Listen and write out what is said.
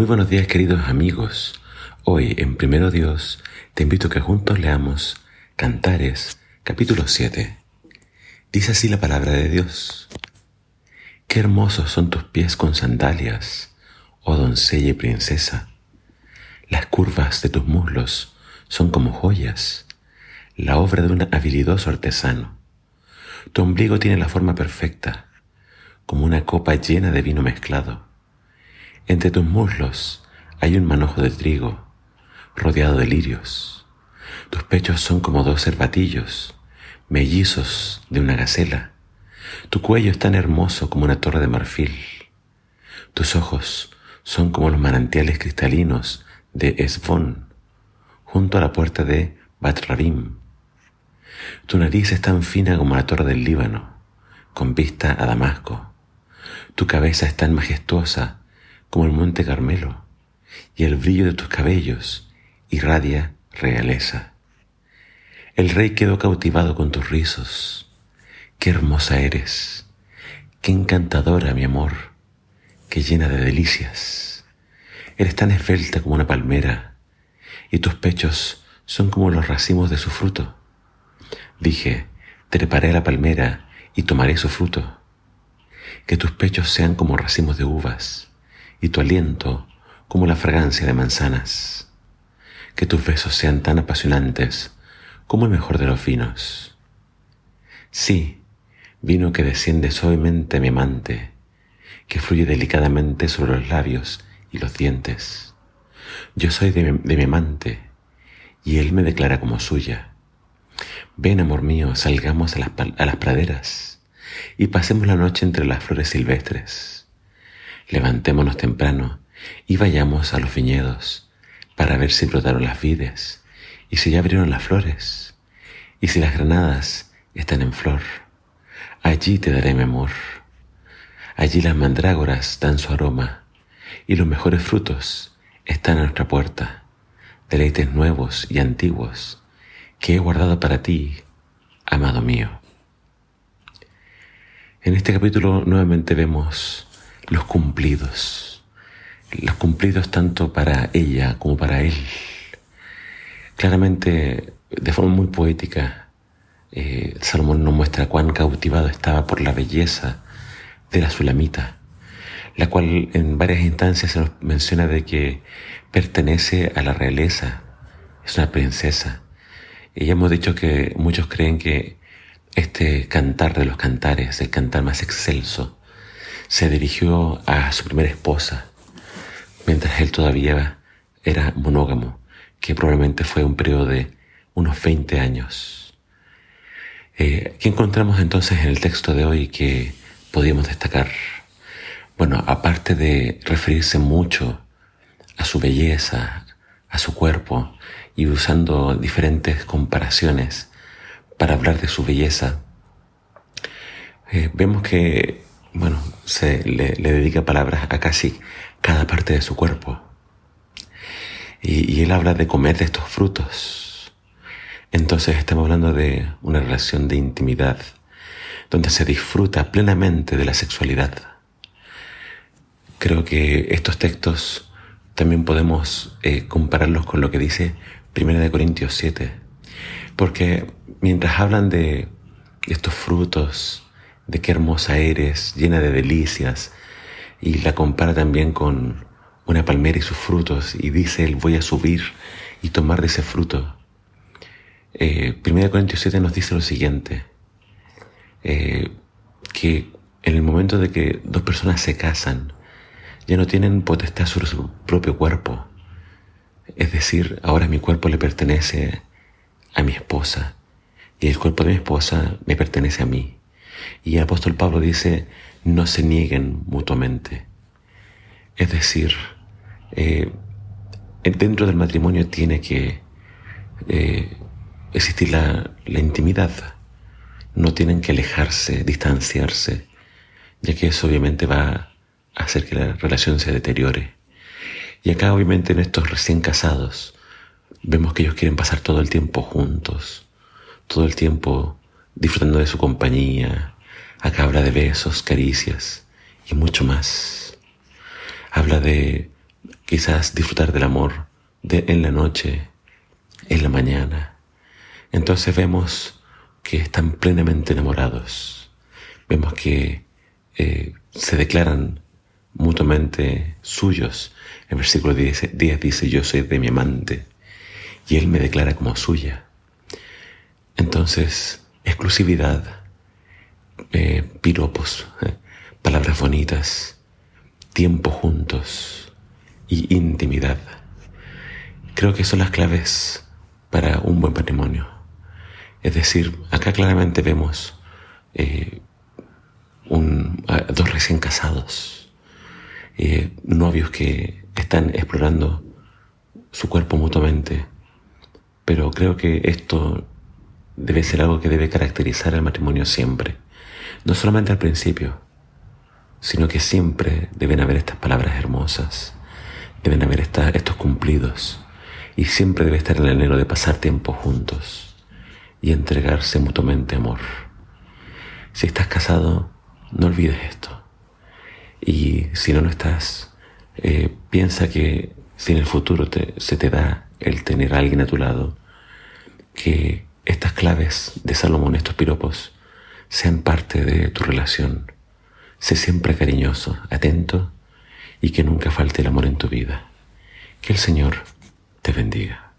Muy buenos días queridos amigos. Hoy en Primero Dios te invito a que juntos leamos Cantares capítulo 7. Dice así la palabra de Dios. Qué hermosos son tus pies con sandalias, oh doncella y princesa. Las curvas de tus muslos son como joyas, la obra de un habilidoso artesano. Tu ombligo tiene la forma perfecta, como una copa llena de vino mezclado. Entre tus muslos hay un manojo de trigo, rodeado de lirios. Tus pechos son como dos cervatillos, mellizos de una gacela. Tu cuello es tan hermoso como una torre de marfil. Tus ojos son como los manantiales cristalinos de Esbón, junto a la puerta de Batrabim. Tu nariz es tan fina como la torre del Líbano, con vista a Damasco. Tu cabeza es tan majestuosa como el monte Carmelo, y el brillo de tus cabellos irradia realeza. El rey quedó cautivado con tus rizos. Qué hermosa eres, qué encantadora, mi amor, qué llena de delicias. Eres tan esbelta como una palmera, y tus pechos son como los racimos de su fruto. Dije, treparé a la palmera y tomaré su fruto. Que tus pechos sean como racimos de uvas y tu aliento como la fragancia de manzanas. Que tus besos sean tan apasionantes como el mejor de los vinos. Sí, vino que desciende suavemente mi amante, que fluye delicadamente sobre los labios y los dientes. Yo soy de mi, amante, y él me declara como suya. Ven, amor mío, salgamos a las praderas y pasemos la noche entre las flores silvestres levantémonos temprano y vayamos a los viñedos para ver si brotaron las vides y si ya abrieron las flores y si las granadas están en flor. Allí te daré mi amor. Allí las mandrágoras dan su aroma y los mejores frutos están a nuestra puerta, deleites nuevos y antiguos que he guardado para ti, amado mío. En este capítulo nuevamente vemos los cumplidos, los cumplidos tanto para ella como para él. Claramente, de forma muy poética, eh, Salomón nos muestra cuán cautivado estaba por la belleza de la Sulamita, la cual en varias instancias se nos menciona de que pertenece a la realeza, es una princesa. Y ya hemos dicho que muchos creen que este cantar de los cantares, el cantar más excelso, se dirigió a su primera esposa, mientras él todavía era monógamo, que probablemente fue un periodo de unos 20 años. Eh, ¿Qué encontramos entonces en el texto de hoy que podíamos destacar? Bueno, aparte de referirse mucho a su belleza, a su cuerpo, y usando diferentes comparaciones para hablar de su belleza, eh, vemos que bueno, se le, dedica palabras a casi cada parte de su cuerpo. Y, él habla de comer de estos frutos. Entonces estamos hablando de una relación de intimidad, donde se disfruta plenamente de la sexualidad. Creo que estos textos también podemos eh, compararlos con lo que dice 1 Corintios 7, porque mientras hablan de estos frutos, de qué hermosa eres, llena de delicias, y la compara también con una palmera y sus frutos, y dice él, voy a subir y tomar de ese fruto. Eh, 1 Corintios 7 nos dice lo siguiente, eh, que en el momento de que dos personas se casan, ya no tienen potestad sobre su propio cuerpo. Es decir, ahora mi cuerpo le pertenece a mi esposa y el cuerpo de mi esposa me pertenece a mí. Y el apóstol Pablo dice, no se nieguen mutuamente. Es decir, eh, dentro del matrimonio tiene que eh, existir la, la intimidad. No tienen que alejarse, distanciarse, ya que eso obviamente va a hacer que la relación se deteriore. Y acá obviamente en estos recién casados vemos que ellos quieren pasar todo el tiempo juntos, todo el tiempo disfrutando de su compañía. Acá habla de besos, caricias y mucho más. Habla de quizás disfrutar del amor en la noche, en la mañana. Entonces vemos que están plenamente enamorados. Vemos que eh, se declaran mutuamente suyos. En versículo 10, 10 dice, yo soy de mi amante y él me declara como suya. Entonces, exclusividad, eh, piropos, eh, palabras bonitas, tiempo juntos y intimidad. Creo que son las claves para un buen patrimonio. Es decir, acá claramente vemos eh, un, dos recién casados, novios que están explorando su cuerpo mutuamente, pero creo que esto debe ser algo que debe caracterizar al matrimonio siempre, no solamente al principio, sino que siempre deben haber estas palabras hermosas, deben haber estos cumplidos, y siempre debe estar el anhelo de pasar tiempo juntos y entregarse mutuamente amor. Si estás casado, no olvides esto. Y si no lo estás, eh, piensa que si en el futuro se te da el tener a alguien a tu lado, que estas claves de Salomón, estos piropos, sean parte de tu relación. Sé siempre cariñoso, atento y que nunca falte el amor en tu vida. Que el Señor te bendiga.